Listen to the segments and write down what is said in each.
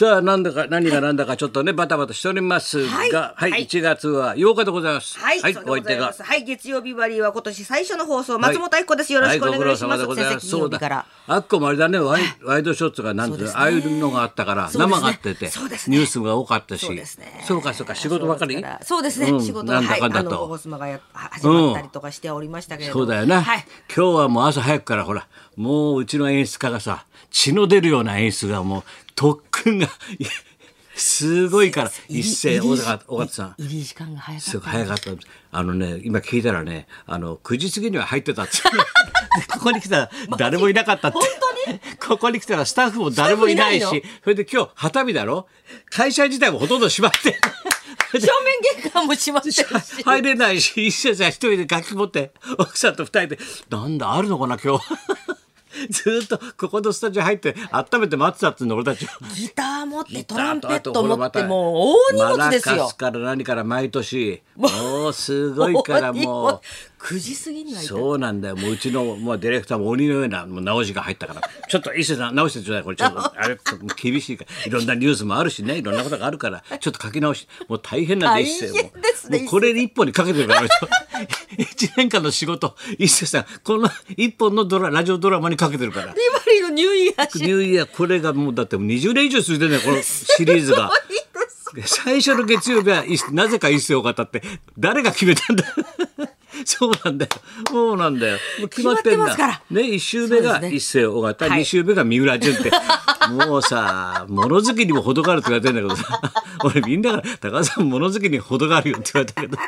さあ、なんだか、何がなんだか、ちょっとね、バタバタしておりますはい。が、はい、はい。1月は8日でございます。はい、はい、お相手が。はい、月曜日バリーは今年最初の放送、松本明子です。よろしくお願いします。はい、ご苦労様でございます。先生金曜日から。あっこもあれだね、ワイワイドショーツがなんてああいうのがあったから、生があってて、ニュースが多かったし、そうかそうか、仕事ばかり？そうですね、うん仕事なんだかんだと。始まったりとかしておりましたけれども。そうだよな、はい。今日はもう朝早くからほらもううちの演出家がさ血の出るような演出がもう特訓がすごいから一斉尾形さん。入り時間が早かった。い早かったあのね今聞いたらねあの9時過ぎには入ってたって。でここに来たら誰もいなかったって。本ここに来たらスタッフも誰もいないしそれで今日旗日だろ？会社自体もほとんど閉まって。正面玄関も閉まってるし。入れないし一緒じゃ一人で楽器持って奥さんと二人でなんだあるのかな今日 ずーっとここのスタジオ入って温めて待ってたっていうの俺たちギター持って、トランペット持って、もう大荷物ですよ。マラカス。から何から毎年もうすごいからもう。9時過ぎにはそうなんだよ。もううちの、まあ、ディレクターも鬼のようなもう直しが入ったから。ちょっと伊勢さん直してちょうだい。これちょっとあれもう厳しいから。いろんなニュースもあるしね。いろんなことがあるから。ちょっと書き直し。もう大変なんで大伊勢変ですね。もうもうこれ一本にかけてるから 一年間の仕事伊勢さんこの一本のドララジオドラマにかけてるから。ビバリーのニューイヤーシニューイヤーこれがもうだってもう20年以上続いてるねこのシリーズが。最初の月曜日はなぜか一世尾形って誰が決めたんだ？そうなんだよ。そうなんだよ。もう決まってんだ。ね一週目が一世尾形、はい。二週目が三浦淳って。もうさ物好きにも程があるって言われてんだけどさ。俺みんなから「高田さん物好きに程があるよ」って言われたけど。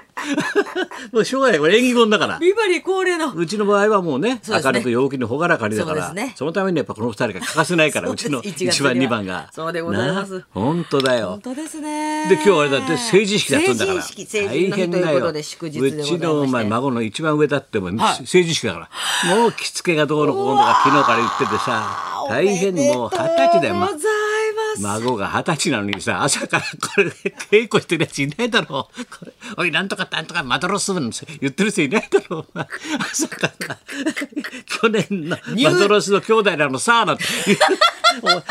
もうしょうがない。これ縁起物だから。ビバリー恒例の。うちの場合はもうねそうね。明るく陽気に朗らかにだからそね。そのためにやっぱこの二人が欠かせないからうちのそうです1月一番には二番が。そうでございます。な本当だよ。本当ですね。で今日あれだって成人式だったんだから。成人式、成人の日ということで祝日でございまして。うちのお前孫の一番上だってもうはい。成人式だから。もう着付けがどうのこうのとか昨日から言っててさ大変もう二十歳だよ、孫が二十歳なのにさ朝からこれ稽古してるやついないだろう。これおいなんとかなんとかマドロス分言ってる人いないだろう。朝から。去年のマドロスの兄弟なのさあなんて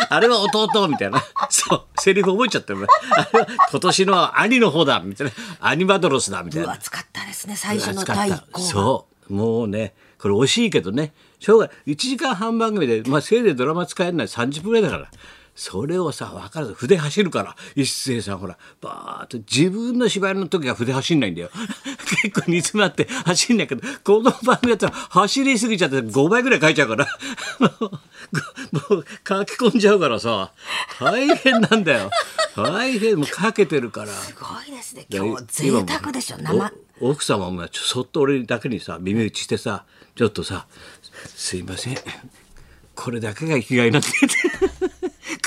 あれは弟みたいな。そうセリフ覚えちゃってるねあれは今年の兄の方だみたいな。アニマドロスだみたいな。分厚かったですね、最初の第一項が。そうもうねこれ惜しいけどね。しょうがない1時間半番組で、まあ、せいぜいドラマ使えるのは30分ぐらいだからそれをさ分からず筆走るから。一斉さんほらバーッと自分の芝居の時は筆走んないんだよ。結構煮詰まって走んないけどこの番組だったら走りすぎちゃって5倍ぐらい書いちゃうから。もう書き込んじゃうからさ。大変なんだよ。大変もう書けてるから。すごいですね。今日贅沢でしょ、生。お奥様もちょそっと俺だけにさ耳打ちしてさちょっとさ「すいません。これだけが生きがいなんで」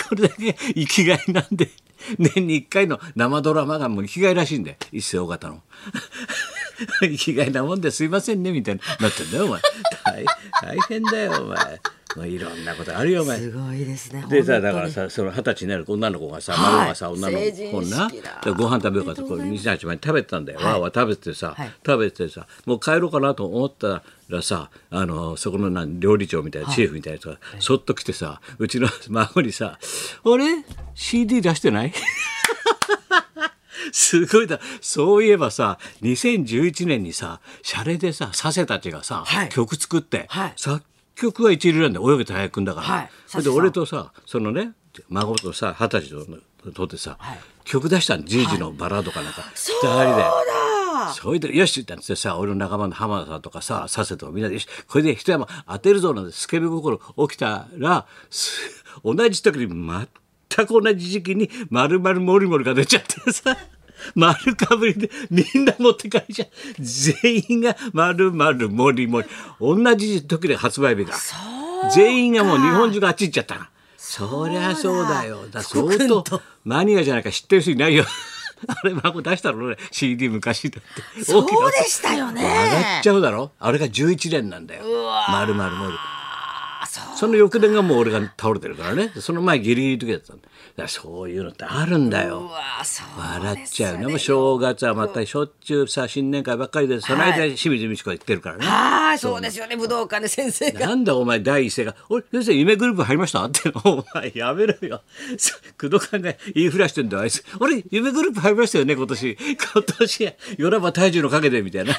それだけ生きがいなんで年に1回の生ドラマがもう生きがいらしいんで一世尾形の。生きがいなもんですいませんねみたいになってんだよお前大変だよお前。まあ、いろんなことあるよお前。すごいですね。でさだからさその二十歳になる女の子がさ、はい孫がさ女の子。な？ご飯食べようかってこれ西八前に食べてたんだよ、わーわー食べててさ、はい。食べててさもう帰ろうかなと思ったらさあのそこのなん料理長みたいな、チーフみたいな人がそっと来てさうちの孫にさ「あれ？CD 出してない? 」すごいだ。そういえばさ2011年にさシャレでさ佐世たちがさ、はい。曲作って、はい。作曲は一流なん泳げた早くんだから、はい。それで俺とさそのね孫とさ二十歳ととってさ、はい。曲出したの。じい。じのバラードかなんか、そう二人で。だ。それでよしって言ってさ俺の仲間の浜田さんとかさ佐世とかみんなでよしこれで一山当てるぞなんてスケベ心起きたらす同じ時に全く同じ時期に丸々モリモリが出ちゃってさ丸かぶりでみんな持って帰りちゃう。全員が丸々モリモリ同じ時で発売日が全員がもう日本中があっち行っちゃったの。そりゃそうだよ。だ。相当と。マニアじゃないか知ってる人いないよ。あれ孫出したの俺 CD 昔だって。そうでしたよね。上がっちゃうだろ。あれが11年なんだよ。丸々モリあその翌年がもう俺が倒れてるからね。その前ギリギリの時だったんだ。だからそういうのってあるんだよ。笑っちゃうね。もう正月はまたしょっちゅうさ新年会ばっかりでその間清水美智子が言ってるからね、はいそう。ですよね。武道館で先生が。なんだお前第一声が「俺先生夢グループ入りました?」って。お前やめろよ。工藤官が言いふらしてんだよあいつ「俺夢グループ入りましたよね？今年。今年よらば体重のかけて」みたいな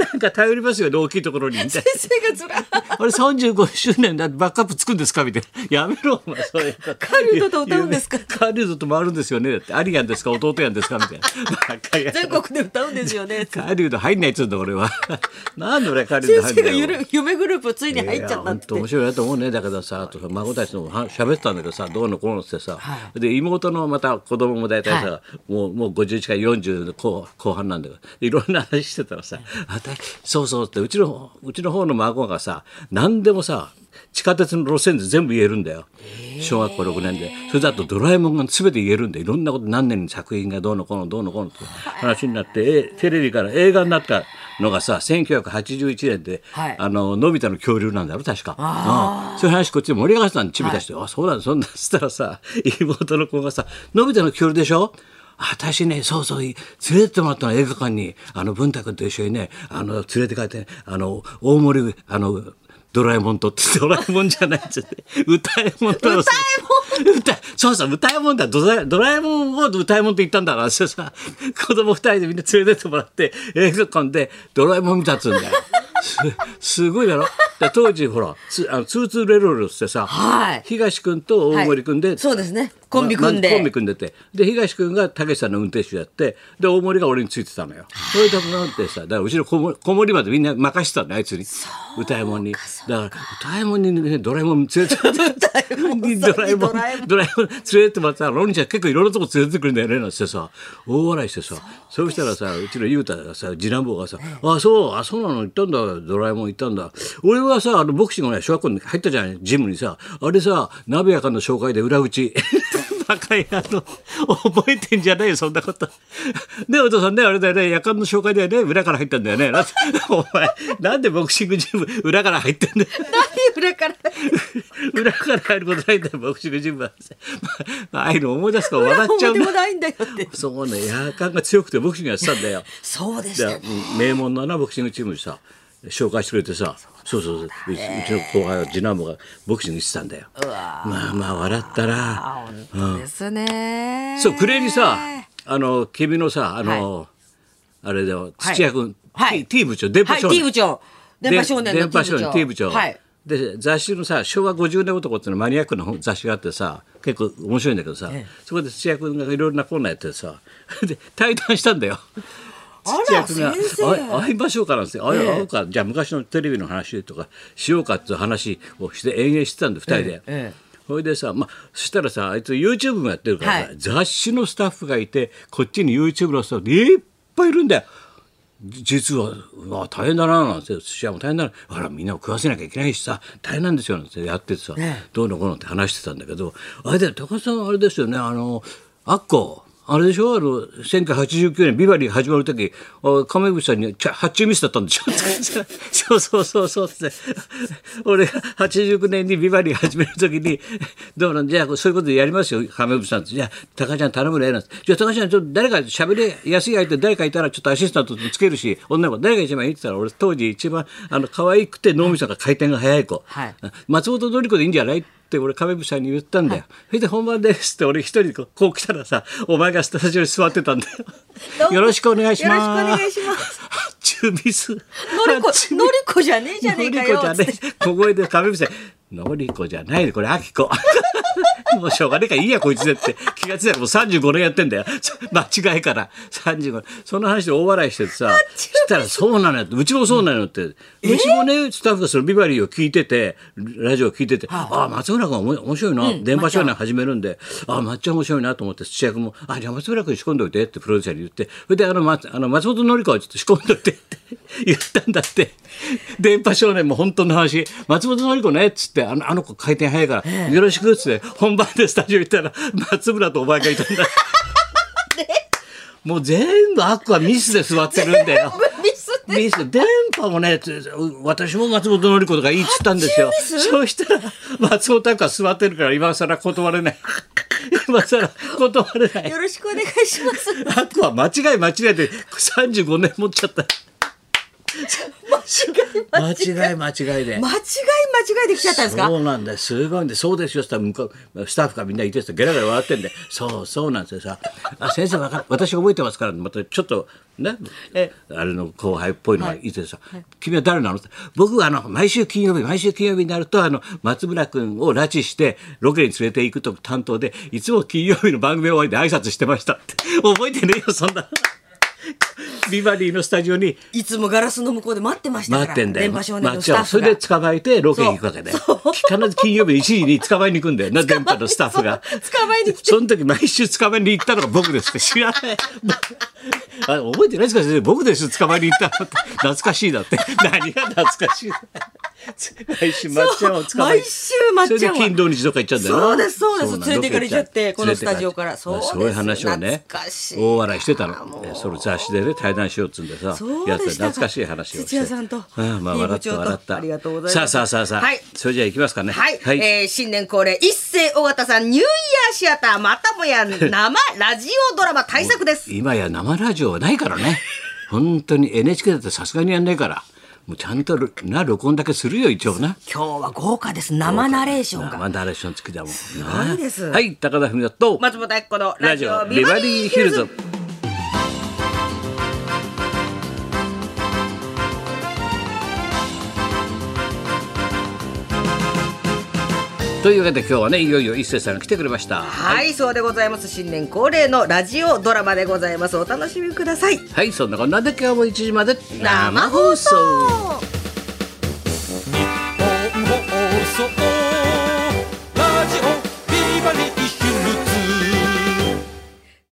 なんか頼りますよね大きいところに。みたいな。先生がずらあれ35周年だってバックアップつくんですか？みたいな。やめろ、お前、そういう。カリウドと歌うんですか？カリウドと回るんですよね。だって、アリアンですか弟やんですか？みたいな。全国で歌うんですよね。カリウド入んないっつうんだ、俺は。なんで俺カリウド入んない先生が夢グループついに入っちゃった本って。当面白いなと思うねだけどさあとさ孫たちのは喋ってたんだけどさどうのこうのってさ、で妹のまた子供も大体さ、もうもう50近い40の後後半なんだけどいろんな話してたらさ「あたそうそう」ってうちのうちの方の孫がさ何でもさ地下鉄の路線で全部言えるんだよ。小学校6年で。それだとドラえもんが全て言えるんでいろんなこと何年に作品がどうのこうのどうのこうのって話になってえテレビから映画になったのがさ1981年で、はい。あののび太の恐竜なんだろ確か、うん。そういう話こっちで盛り上がってたんでちびたして、あそうなんだそんなっつったらさ妹の子がさ「のび太の恐竜でしょ?」私ね、そうそう、連れてってもらったの映画館に、あの、文太君と一緒にね、あの、連れて帰って、あの、大森、あの、ドラえもんとって、ドラえもんじゃないっつって、歌えもんと。歌えもん歌えそうそう、歌えもんだ。ドラドラえもんを歌えもんって言ったんだから、それさ、子供二人でみんな連れてってもらって、映画館でドラえもん見たっつうんだよ。すすごいだろ。で当時ほらつあのツーツーレロレロってさ、はい。東君と大森君で、はい。そうですねコンビ組んで。まコンビ組んでて。で東君がたけしさんの運転手やってで大森が俺についてたのよ。それでなんてさだからうちの子守までみんな任してたのあいつに。歌いもんに。だから歌いもんにねドラえもん連れて ドラえもんドラえもん。ドラえもん連れてってもらったらロニちゃん結構いろんなとこ連れてくるんだよねなんてさ。大笑いしてさ。そうしたらさうちの雄太がさ次男坊がさ「あそうあそうなの行ったんだ。ドラえもん行ったんだ。俺はさあのボクシングのね小学校に入ったじゃないジムにさ。あれさ鍋やかんの紹介で裏打ちバカ野郎覚えてんじゃないよそんなこと。ねお父さんねあれだよね夜間の紹介だよね裏から入ったんだよね。お前なんでボクシングジム裏から入ってんだよ。何裏から裏から入ることないんだよボクシングジムは、まあ、ああいうの思い出すから笑っちゃうもないんだよって。そうね夜間が強くてボクシングやってたんだよ。そうでしたでうん名門のなボクシングチームにさ紹介してくれてさそうそうそうう。ちの後輩は次男坊がボクシングしてたんだよ。まあまあ笑ったら本当ですね。そう暮れにさあの君のさあの、あれだよ。土屋君、はい。T, T 部長電波はい少 T 年、部長。電波少年の電 T 部長波少年 T 部長、はい。で雑誌のさ昭和50年男っていうのマニアックな本雑誌があってさ結構面白いんだけどさ、そこで土屋君がいろいろなコーナーやってさ で対談したんだよ。あら土屋君が会いましょうかなんて、あええ。会おうかじゃあ昔のテレビの話とかしようかっていう話をして延々してたんで2人で。ええそれでさ、まあ、そしたらさあいつ YouTube もやってるからさ、はい。雑誌のスタッフがいてこっちに YouTube のスタッフいっぱいいるんだよ。じ実はうわ大変だななんて寿司屋も大変だな。あらみんなを食わせなきゃいけないしさ大変なんですよなんてやっててさ、ねどうのこうのって話してたんだけどあれだよ高橋さんあれですよねあのアッコあれでしょ？あの1989年ビバリー始まる時あ亀渕さんに発注ミスだったんでしょ？そうそうそうそうって。俺が89年にビバリー始める時にどうなん？じゃあそういうことでやりますよ亀渕さんって。じゃあ高橋ちゃん頼むねなんてじゃあ高橋ちゃんちょっと誰か喋りやすい相手誰かいたらちょっとアシスタントつけるし女の子誰が一番いいって言ったら俺当時一番あの可愛くて脳みそが回転が速い子、はい。松本紀子でいいんじゃない？って俺亀渕さんに言ったんだよ。それで本番ですって俺一人でこうこう来たらさお前がスタジオに座ってたんだよ。よろしくお願いします。よろしくお願いします。発注ミス。のりこのりこじゃねえじゃねえかよのりこじゃねえ小声で亀渕さんのりこじゃないでこれあきこもうしょうがねえからいいやこいつでって。気がついたらもう35年やってんだよ。間違いから。35年その話で大笑いしててさそしたらそうなのよ。うちもそうなのよって、うちもねスタッフがそのビバリーを聞いててラジオを聞いてて、ああ松村君面白いな、電波少年始めるんで。ああ抹茶面白いなと思って土屋君も「あじゃあ松村君仕込んどいて」ってプロデューサーに言って。それであの松あの松本紀子をちょっと仕込んどいてって 言ったんだって。電波少年も本当の話。松本紀子ねっつってあのあの子回転早いから、よろしくっつって本番でスタジオ行ったら松村とお前がいたんだ。もう全部アッコはミスで座ってるんだよ。ミス電波もねつ私も松本のり子とかいいっつったんですよ。そうしたら松本明子は座ってるから今更断れない。今更断れない。よろしくお願いします。あっこは間違い間違いで35年持っちゃった間違い間違い。で。間違い間違いできちゃったんですか？そうなんだよ。すごいんでそうですよ。したら向こうスタッフがみんないてさゲラゲラ笑ってんで。そうそうなんですよさ。あ先生わか私覚えてますからまたちょっとね。え。あれの後輩っぽいのがいてさ、君は誰なの？って僕はあの毎週金曜日毎週金曜日になるとあの松村君を拉致してロケに連れて行くと担当でいつも金曜日の番組終わりで挨拶してましたって。覚えてねえよそんなビバリーのスタジオにいつもガラスの向こうで待ってましたから。待ってんだよ。電波少年まあのスタッフが。それで捕まえてロケに行くわけで。必ず金曜日1時に捕まえに行くんだよな、電波のスタッフが。捕まえに来てその時毎週捕まえに行ったのが僕ですって知らない。あ覚えてないですか？先生僕です捕まえに行ったのって懐かしいだって。何が懐かしいだ毎週まっちゃんを捕まえ毎週まっちゃんはそれで金土日とか行っちゃうんだよな。そうですそうです。連れて行かれちゃってこのスタジオから。そうそういう話をね大笑いしてたの。それ雑誌でね対談しようっつうんでさやった。か懐かしい話をして。土屋さんと。まあ笑った笑った。ありがとうございます。さあさあさあさあ、はい。それじゃあ行きますかね。はい、えー新年恒例一世尾形さんニューイヤーシアターまたもや生ラジオドラマ大作です。今や生ラジオはないからね。本当に NHK だってさすがにやんないからもうちゃんとな録音だけするよ一応な。今日は豪華です。生ナレーションが。生ナレーション付きだもんすごいです。はい高田文夫と松本明子のラジオオビバリーヒルズというわけで今日はねいよいよ一星さんが来てくれました。はい、そうでございます。新年恒例のラジオドラマでございます。お楽しみください。はいそんなこんなで今日も1時まで生放送。日本放送